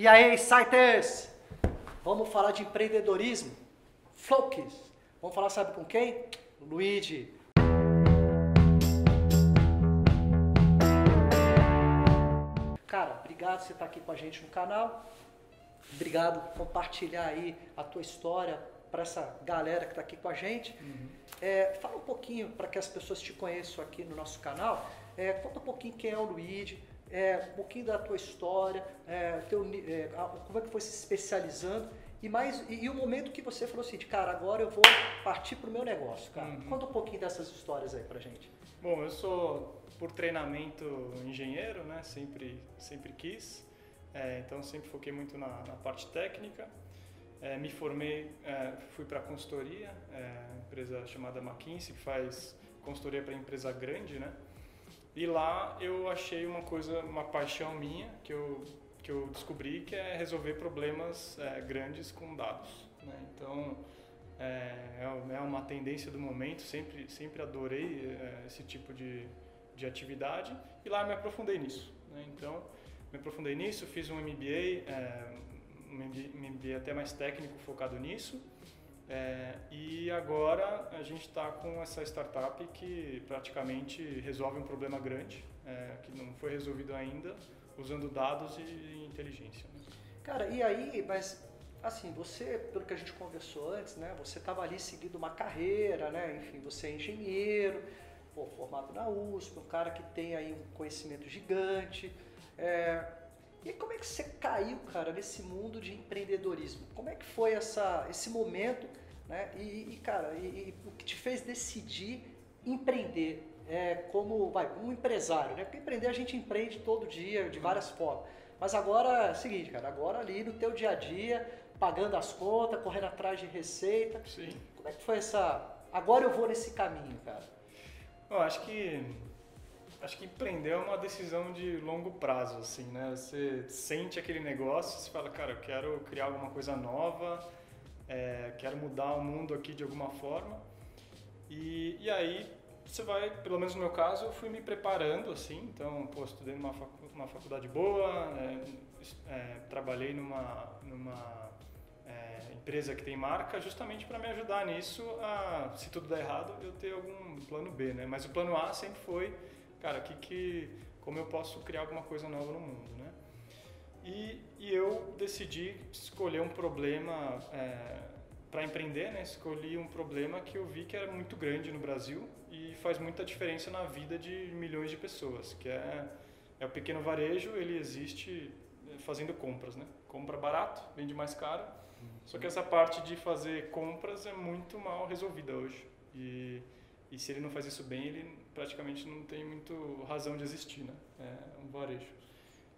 E aí, siters? Vamos falar de empreendedorismo? Focus. Vamos falar, sabe com quem? Luigi. Cara, obrigado por você estar aqui com a gente no canal. Obrigado por compartilhar aí a tua história para essa galera que está aqui com a gente. Uhum. É, fala um pouquinho para que as pessoas te conheçam aqui no nosso canal. É, conta um pouquinho quem é o Luigi, é, um pouquinho da tua história, é, teu, é, como é que foi se especializando e mais e, e, o momento que você falou assim, de, cara, agora eu vou partir para o meu negócio, cara. Uhum. Conta um pouquinho dessas histórias aí para gente. Bom, eu sou por treinamento engenheiro, né? Sempre sempre quis, é, então sempre foquei muito na, na parte técnica. É, me formei, é, fui para consultoria, empresa chamada McKinsey que faz consultoria para empresa grande, né? E lá eu achei uma coisa, uma paixão minha que eu que eu descobri que é resolver problemas é, grandes com dados. Né? Então é, é, é uma tendência do momento. Sempre sempre adorei é, esse tipo de, de atividade e lá me aprofundei nisso. Né? Então me aprofundei nisso, fiz um MBA, é, um MBA até mais técnico focado nisso. É, e agora a gente está com essa startup que praticamente resolve um problema grande, é, que não foi resolvido ainda, usando dados e inteligência. Né? Cara, e aí, mas assim, você, pelo que a gente conversou antes, né, você estava ali seguindo uma carreira, né, enfim, você é engenheiro, pô, formado na USP, um cara que tem aí um conhecimento gigante. É, e como é que você caiu, cara, nesse mundo de empreendedorismo? Como é que foi essa, esse momento, né? E, e cara, e, e, o que te fez decidir empreender é, como vai, um empresário, né? Porque empreender a gente empreende todo dia, de várias formas. Mas agora é o seguinte, cara, agora ali no teu dia a dia, pagando as contas, correndo atrás de receita. Sim. Como é que foi essa. Agora eu vou nesse caminho, cara? Eu acho que acho que empreender é uma decisão de longo prazo, assim, né? Você sente aquele negócio, você fala, cara, eu quero criar alguma coisa nova, é, quero mudar o mundo aqui de alguma forma. E, e aí você vai, pelo menos no meu caso, eu fui me preparando, assim, então, pô, estudei numa facu uma faculdade boa, é, é, trabalhei numa, numa é, empresa que tem marca, justamente para me ajudar nisso, a, se tudo der errado, eu ter algum plano B, né? Mas o plano A sempre foi cara, que, que, como eu posso criar alguma coisa nova no mundo, né? E, e eu decidi escolher um problema é, para empreender, né? Escolhi um problema que eu vi que era muito grande no Brasil e faz muita diferença na vida de milhões de pessoas, que é, é o pequeno varejo, ele existe fazendo compras, né? Compra barato, vende mais caro, só que essa parte de fazer compras é muito mal resolvida hoje. E, e se ele não faz isso bem, ele praticamente não tem muito razão de existir, né? É um varejo.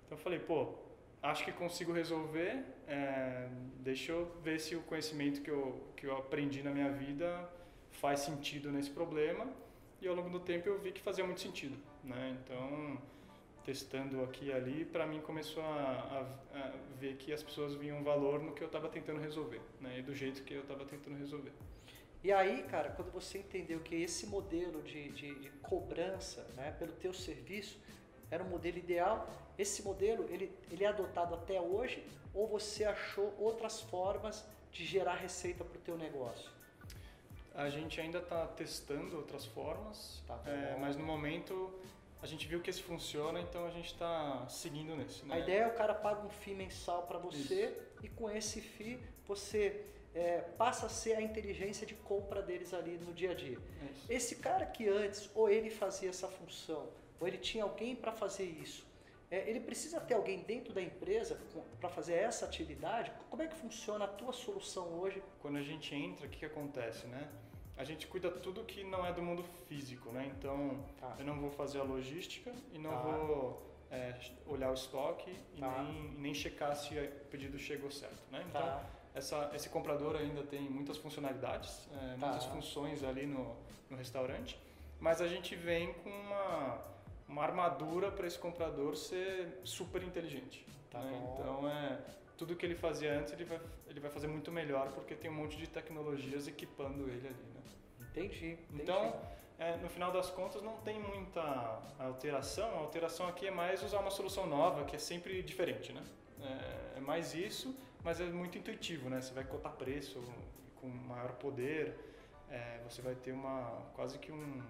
Então eu falei, pô, acho que consigo resolver, é, deixa eu ver se o conhecimento que eu, que eu aprendi na minha vida faz sentido nesse problema. E ao longo do tempo eu vi que fazia muito sentido, né? Então, testando aqui e ali, para mim começou a, a, a, ver que as pessoas viam valor no que eu estava tentando resolver, né? E do jeito que eu estava tentando resolver. E aí, cara, quando você entendeu que esse modelo de, de, de, cobrança né, pelo teu serviço era o modelo ideal, esse modelo ele, ele é adotado até hoje ou você achou outras formas de gerar receita para o teu negócio? A gente ainda está testando outras formas, tá é, mas no momento a gente viu que esse funciona, então a gente está seguindo nesse. Né? A ideia é o cara paga um FII mensal para você Isso. e com esse FII você é, passa a ser a inteligência de compra deles ali no dia a dia. Isso. Esse cara que antes, ou ele fazia essa função, ou ele tinha alguém para fazer isso, é, ele precisa ter alguém dentro da empresa para fazer essa atividade? Como é que funciona a tua solução hoje? Quando a gente entra, o que, que acontece, né? A gente cuida tudo que não é do mundo físico, né? Então, tá. eu não vou fazer a logística e não tá. vou é, olhar o estoque e tá. nem, nem checar se o pedido chegou certo, né? Então, tá essa, esse comprador ainda tem muitas funcionalidades, é, tá. muitas funções ali no, no restaurante, mas a gente vem com uma, uma armadura para esse comprador ser super inteligente. Tá né? Então é tudo que ele fazia antes ele vai, ele vai fazer muito melhor porque tem um monte de tecnologias equipando ele ali. Né? Entendi. entendi. Então é, no final das contas não tem muita alteração. A alteração aqui é mais usar uma solução nova que é sempre diferente, né? É, é mais isso, mas é muito intuitivo, né? Você vai cotar preço com maior poder, é, você vai ter uma quase que um,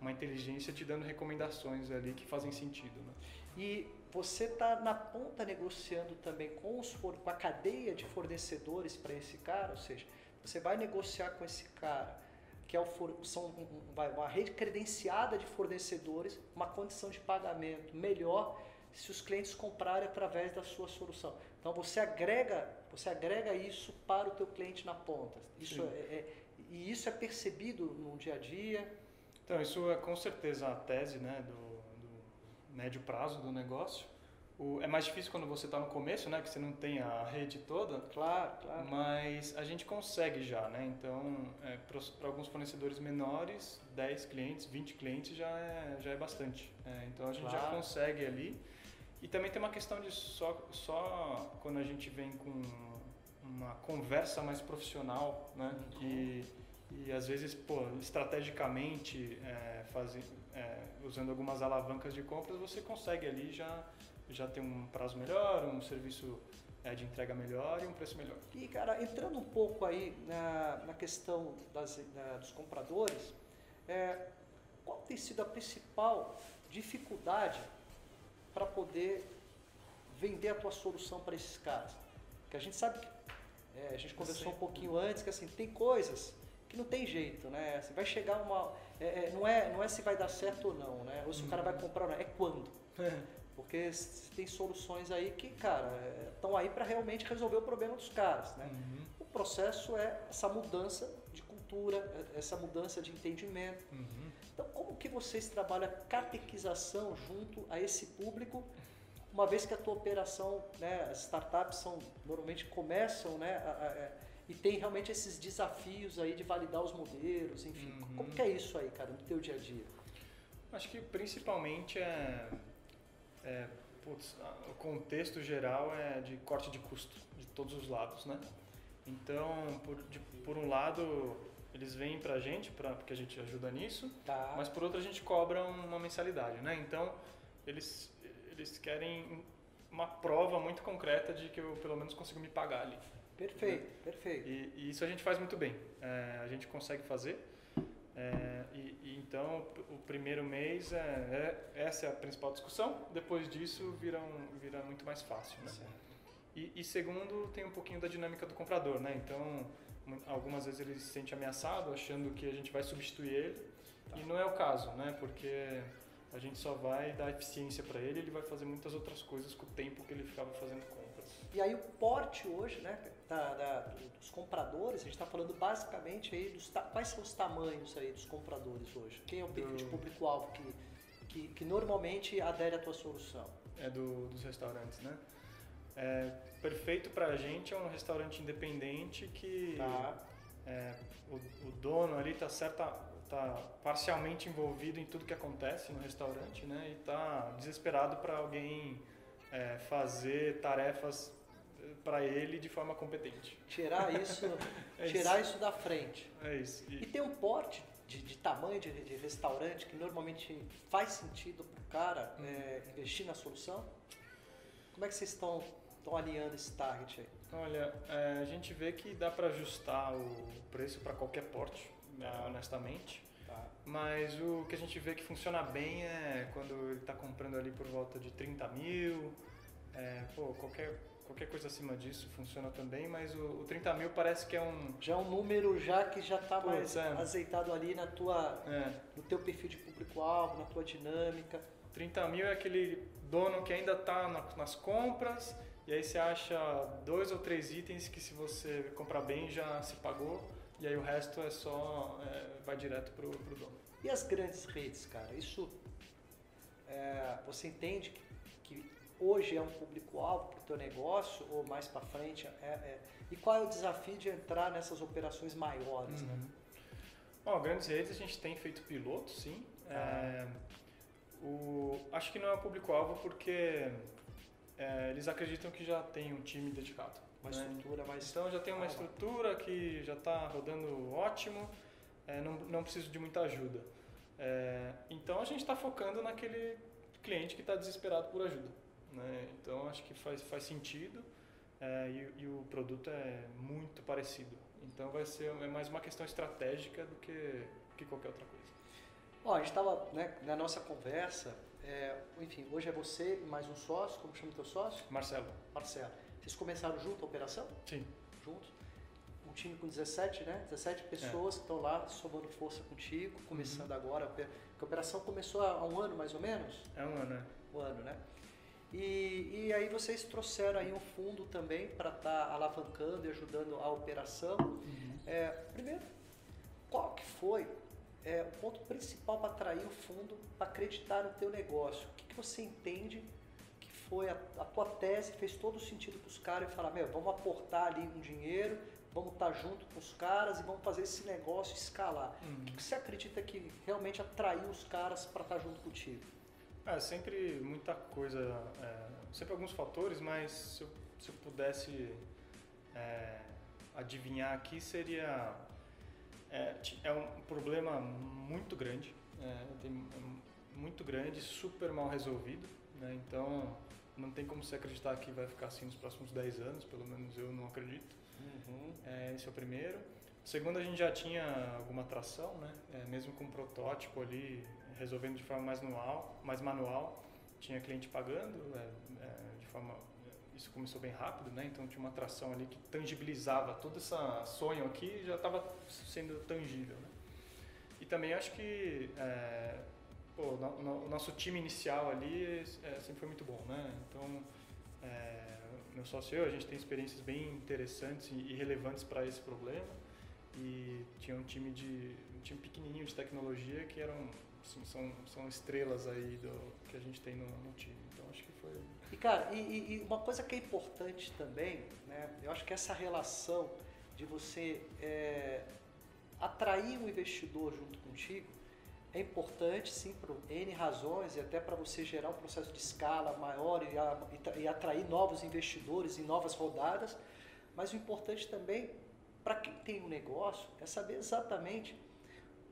uma inteligência te dando recomendações ali que fazem sentido, né? E você está na ponta negociando também com, os, com a cadeia de fornecedores para esse cara, ou seja, você vai negociar com esse cara que é o, são uma rede credenciada de fornecedores, uma condição de pagamento melhor se os clientes comprarem através da sua solução. Então você agrega, você agrega isso para o teu cliente na ponta. Isso é, é, e isso é percebido no dia a dia. Então isso é com certeza a tese, né, do, do médio prazo do negócio. O, é mais difícil quando você está no começo, né? Que você não tem a rede toda. Claro, claro. Mas a gente consegue já, né? Então, é, para alguns fornecedores menores, 10 clientes, 20 clientes já é, já é bastante. É, então, a gente claro. já consegue ali. E também tem uma questão de só, só quando a gente vem com uma conversa mais profissional, né? E, e às vezes, pô, estrategicamente, é, faz, é, usando algumas alavancas de compras, você consegue ali já já tem um prazo melhor, um serviço é, de entrega melhor e um preço melhor. E, cara, entrando um pouco aí na, na questão das, na, dos compradores, é, qual tem sido a principal dificuldade para poder vender a tua solução para esses caras? Que a gente sabe que é, a gente conversou um pouquinho antes que assim tem coisas que não tem jeito, né? Assim, vai chegar uma é, é, não é não é se vai dar certo ou não, né? Ou se o cara vai uhum. comprar ou não, é quando. Porque tem soluções aí que, cara, estão aí para realmente resolver o problema dos caras, né? Uhum. O processo é essa mudança de cultura, é, essa mudança de entendimento. Uhum. Então, como que vocês trabalham a catequização junto a esse público, uma vez que a tua operação, né, as startups são, normalmente começam, né, a, a, a, é, e tem realmente esses desafios aí de validar os modelos, enfim. Uhum. Como que é isso aí, cara, no teu dia a dia? Acho que principalmente é é, putz, o contexto geral é de corte de custo de todos os lados, né? Então, por, de, por um lado, eles vêm para a gente, pra, porque a gente ajuda nisso, tá. mas por outro a gente cobra uma mensalidade, né? Então, eles, eles querem uma prova muito concreta de que eu pelo menos consigo me pagar ali. Perfeito, né? perfeito. E, e, isso a gente faz muito bem. É, a gente consegue fazer. É, e, e, então o primeiro mês é, é, essa é a principal discussão. Depois disso vira, um, vira muito mais fácil, né? E, e, segundo tem um pouquinho da dinâmica do comprador, né? Então algumas vezes ele se sente ameaçado, achando que a gente vai substituir ele tá. e não é o caso, né? Porque a gente só vai dar eficiência para ele, ele vai fazer muitas outras coisas com o tempo que ele ficava fazendo compras. E aí o porte hoje, né? da, da, dos compradores, a gente está falando basicamente aí dos quais são os tamanhos aí dos compradores hoje? Quem é o perfil do... de público-alvo que, que, que, normalmente adere à tua solução? É do, dos restaurantes, né? É, perfeito para a gente é um restaurante independente que tá. é, o, o, dono ali está certa tá parcialmente envolvido em tudo que acontece no restaurante, né? E está desesperado para alguém é, fazer tarefas para ele de forma competente. Tirar isso, é tirar isso. isso. da frente. É isso. E, e tem um porte de, de tamanho de, de, restaurante que normalmente faz sentido para o cara hum. é, investir na solução? Como é que vocês estão, estão alinhando esse target aí? Olha, é, a gente vê que dá para ajustar o preço para qualquer porte, né, honestamente. Tá. Mas o que a gente vê que funciona bem é quando ele está comprando ali por volta de 30 mil, é, pô, qualquer qualquer coisa acima disso funciona também, mas o, o 30 mil parece que é um... Já é um número já que já está mais é. azeitado ali na tua, é. no teu perfil de público-alvo, na tua dinâmica. 30 mil é aquele dono que ainda está na, nas compras e aí você acha dois ou três itens que se você comprar bem já se pagou e aí o resto é só é, vai direto pro, pro dono. E as grandes redes, cara? Isso é, você entende que hoje é um público-alvo para o teu negócio ou mais para frente? É, é, e qual é o desafio de entrar nessas operações maiores? Né? Uhum. Né? Bom, grandes redes a gente tem feito piloto, sim. É, o, acho que não é público-alvo porque é, eles acreditam que já tem um time dedicado. Uma né? estrutura mais. Então já tem uma estrutura que já está rodando ótimo, é, não, não preciso de muita ajuda. É, então a gente está focando naquele cliente que está desesperado por ajuda. né? Então acho que faz, faz sentido é, e, e, o produto é muito parecido. Então vai ser é mais uma questão estratégica do que, que qualquer outra coisa. Ó, a gente estava né, na nossa conversa, é, enfim, hoje é você e mais um sócio, como chama o teu sócio? Marcelo. Marcelo. Vocês começaram junto a operação? Sim. Juntos? Um time com 17, né? 17 pessoas é. que estão lá somando força contigo, começando uhum. agora. A operação começou há um ano mais ou menos? É um ano, né? Um ano, né? E, e aí vocês trouxeram aí um fundo também para estar tá alavancando e ajudando a operação. Uhum. É, primeiro, qual que foi é, o ponto principal para atrair o fundo para acreditar no teu negócio? O que, que você entende que foi a, a tua tese, fez todo sentido para os caras e falar, meu, vamos aportar ali um dinheiro, vamos estar tá junto com os caras e vamos fazer esse negócio escalar. Uhum. O que, que você acredita que realmente atraiu os caras para estar tá junto contigo? É, sempre muita coisa, é, sempre alguns fatores, mas se eu, se eu pudesse é, adivinhar aqui seria é, é, um problema muito grande, é, tem, é muito grande, super mal resolvido, né? então não tem como se acreditar que vai ficar assim nos próximos 10 anos, pelo menos eu não acredito. Uhum. É, esse é o primeiro. Segundo, a gente já tinha alguma atração, né? É, mesmo com um protótipo ali, resolvendo de forma mais manual, mais manual. Tinha cliente pagando é, é, de forma isso começou bem rápido, né? Então tinha uma atração ali que tangibilizava todo esse sonho aqui já estava sendo tangível, né? E também acho que é, pô, o nosso time inicial ali é, sempre foi muito bom, né? Então é, meu sócio e eu a gente tem experiências bem interessantes e relevantes para esse problema e tinha um time de um time pequenininho de tecnologia que eram assim, são, são estrelas aí do que a gente tem no, no time. Então acho que foi. E cara, e, e, uma coisa que é importante também, né? Eu acho que essa relação de você é, atrair um investidor junto contigo é importante sim por N razões e até para você gerar um processo de escala maior e, a, e atrair novos investidores em novas rodadas. Mas o importante também para quem tem um negócio é saber exatamente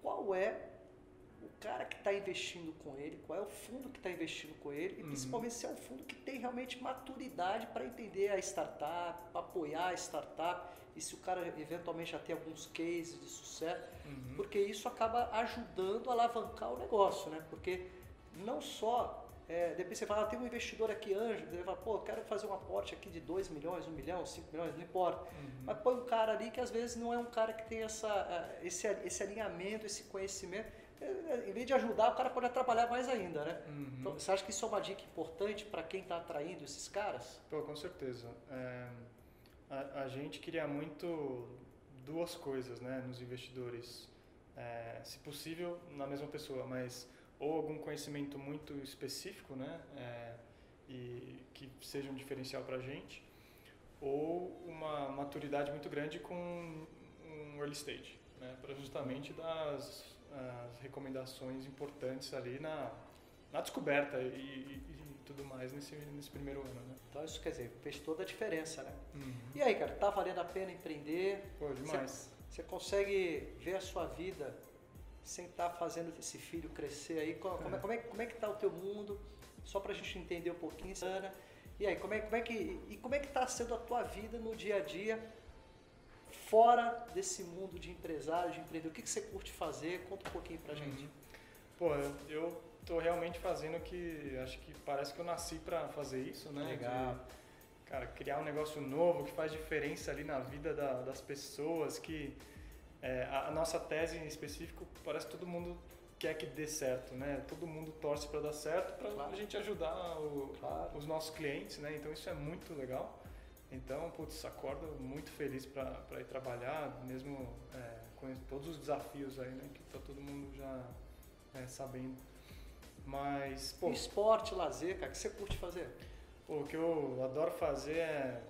qual é cara que está investindo com ele, qual é o fundo que está investindo com ele, e uhum. principalmente se é um fundo que tem realmente maturidade para entender a startup, apoiar a startup, e se o cara eventualmente já tem alguns cases de sucesso, uhum. porque isso acaba ajudando a alavancar o negócio, né? Porque não só, é, depois você fala, ah, tem um investidor aqui, anjo, ele fala, pô, eu quero fazer um aporte aqui de 2 milhões, 1 um milhão, 5 milhões, não importa. Uhum. Mas põe um cara ali que às vezes não é um cara que tem essa, é, esse, esse alinhamento, esse conhecimento, em vez de ajudar, o cara pode atrapalhar mais ainda, né? Uhum. Então, você acha que isso é uma dica importante para quem está atraindo esses caras? Pô, com certeza. É, a, a, gente queria muito duas coisas, né, nos investidores. É, se possível, na mesma pessoa, mas ou algum conhecimento muito específico, né, é, e que seja um diferencial para a gente, ou uma maturidade muito grande com um early stage, né, para justamente das as recomendações importantes ali na, na descoberta e, e, e, tudo mais nesse, nesse primeiro ano, né? Então isso quer dizer, fez toda a diferença, né? Uhum. E aí, cara, tá valendo a pena empreender? Pô, demais. Você consegue ver a sua vida sem estar tá fazendo esse filho crescer aí? Como, é. como, é, como é que tá o teu mundo? Só pra gente entender um pouquinho, Ana. E aí, como é, como é que, e como é que tá sendo a tua vida no dia a dia fora desse mundo de empresário, de empreendedor? O que, que você curte fazer? Conta um pouquinho pra gente. Uhum. Pô, eu, eu tô realmente fazendo o que acho que parece que eu nasci para fazer isso, né? Legal. De, cara, criar um negócio novo que faz diferença ali na vida da, das pessoas, que é, a, a, nossa tese em específico parece que todo mundo quer que dê certo, né? Todo mundo torce para dar certo para claro. a gente ajudar o, claro. os nossos clientes, né? Então isso é muito legal. Então, putz, acordo muito feliz para ir trabalhar, mesmo é, com todos os desafios aí, né? Que tá todo mundo já é, sabendo. Mas, pô... Esporte, lazer, cara, o que você curte fazer? Pô, o que eu adoro fazer é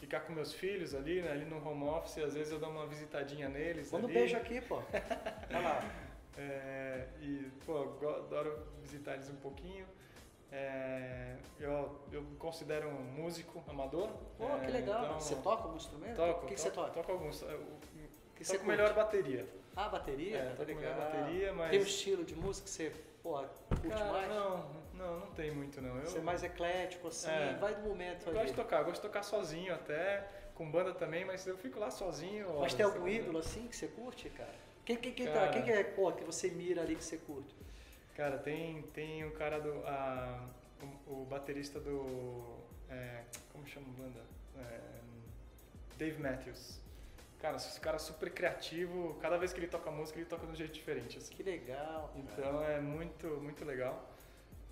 ficar com meus filhos ali, né, ali no home office, às vezes eu dou uma visitadinha neles. Manda um beijo aqui, pô. Olha lá. É, e, pô, adoro visitar eles um pouquinho. É, eu, eu considero um músico amador. Pô, é, que legal. Então, você toca algum instrumento? Toco. O que, que você toca? Toco alguns. Eu, que toco você melhor bateria. Ah, bateria? É, toco melhor bateria, mas... Tem um estilo de música que você porra, curte Cara, mais? Não, Não, não tem muito não. Eu, Você é mais eclético, assim, É. vai do momento eu gosto de tocar, gosto de tocar sozinho até, com banda também, mas eu fico lá sozinho. Mas horas, tem algum ídolo assim que você curte, cara? Quem, quem, quem, tá- Cara. quem que é pô, que você mira ali que você curte? Cara, tem, tem o cara do. a- o, o baterista do. é, como chama a banda? É, Dave Matthews. Cara, esse cara é super criativo, cada vez que ele toca música, ele toca de um jeito diferente. Assim. Que legal. cara. Então é muito, muito legal.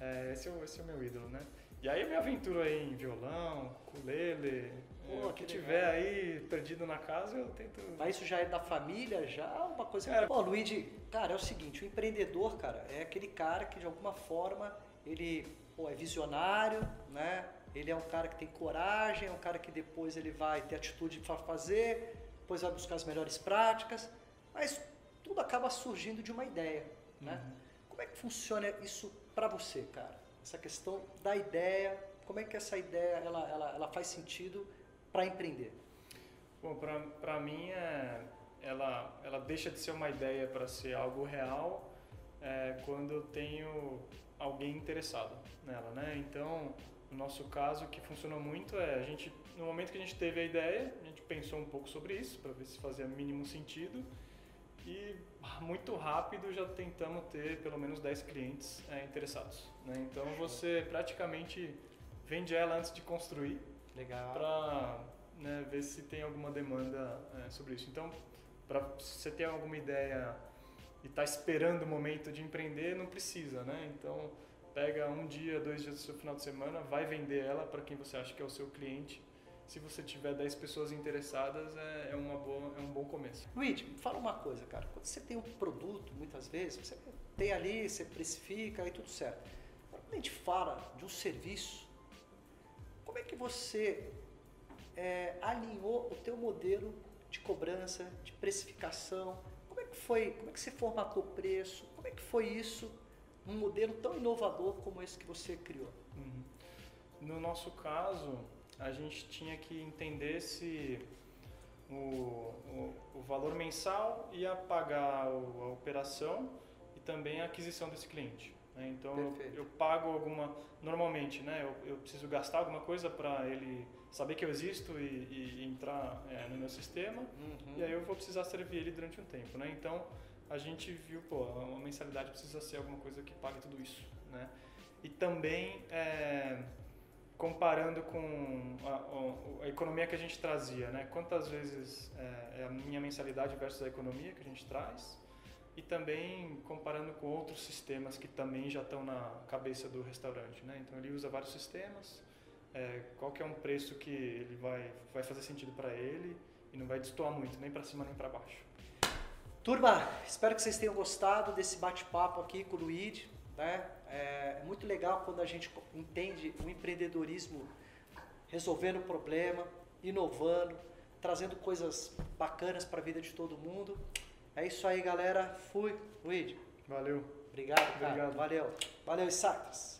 É, esse, é o, esse é o meu ídolo, né? E aí eu me aventuro aí em violão, ukulele, Pô, é, que que legal. tiver aí perdido na casa, eu tento. Mas isso já é da família, já uma coisa. Cara- Pô, Luigi, cara, é o seguinte, o empreendedor, cara, é aquele cara que de alguma forma ele pô, é visionário, né? Ele é um cara que tem coragem, é um cara que depois ele vai ter atitude para fazer, depois vai buscar as melhores práticas, mas tudo acaba surgindo de uma ideia, né? Uhum. Como é que funciona isso para você, cara? Essa questão da ideia, como é que essa ideia ela, ela, ela faz sentido para empreender? Bom, pra mim, é, ela, ela deixa de ser uma ideia para ser algo real é, quando eu tenho alguém interessado nela, né? Então, no nosso caso, o que funcionou muito é a gente, no momento que a gente teve a ideia, a gente pensou um pouco sobre isso para ver se fazia mínimo sentido e muito rápido já tentamos ter pelo menos 10 clientes é, interessados, né? Então, você praticamente vende ela antes de construir Legal. para né, ver se tem alguma demanda é, sobre isso. Então, para você ter alguma ideia e está esperando o momento de empreender, não precisa, né? Então, pega um dia, dois dias do seu final de semana, vai vender ela para quem você acha que é o seu cliente. Se você tiver 10 pessoas interessadas, é, é, uma boa, é um bom começo. Luigi, fala uma coisa, cara. Quando você tem um produto, muitas vezes, você tem ali, você precifica e tudo certo. Agora, quando a gente fala de um serviço, como é que você é, alinhou o teu modelo de cobrança, de precificação? Como é que foi? Como é que você formatou o preço? Como é que foi isso num modelo tão inovador como esse que você criou? Uhum. No nosso caso, a gente tinha que entender se o, o, o valor mensal ia pagar a operação e também a aquisição desse cliente. Né? Então eu, eu pago alguma. Normalmente, né, eu, eu preciso gastar alguma coisa para ele saber que eu existo e, e entrar é, no meu sistema. Uhum. E aí eu vou precisar servir ele durante um tempo, né? Então a gente viu, pô, uma mensalidade precisa ser alguma coisa que pague tudo isso, né? E também é, comparando com a, a- a economia que a gente trazia, né? Quantas vezes é, é a minha mensalidade versus a economia que a gente traz? Também comparando com outros sistemas que também já estão na cabeça do restaurante, né? Então ele usa vários sistemas. é, qual que é um preço que ele vai vai fazer sentido para ele e não vai destoar muito nem para cima nem para baixo. Turma, espero que vocês tenham gostado desse bate-papo aqui com o Luigi. Né? É muito legal quando a gente entende o empreendedorismo resolvendo o problema, inovando, trazendo coisas bacanas para a vida de todo mundo. É isso aí, galera. Fui. Luigi, Valeu. obrigado, cara. Obrigado. Valeu. Valeu, Isacas.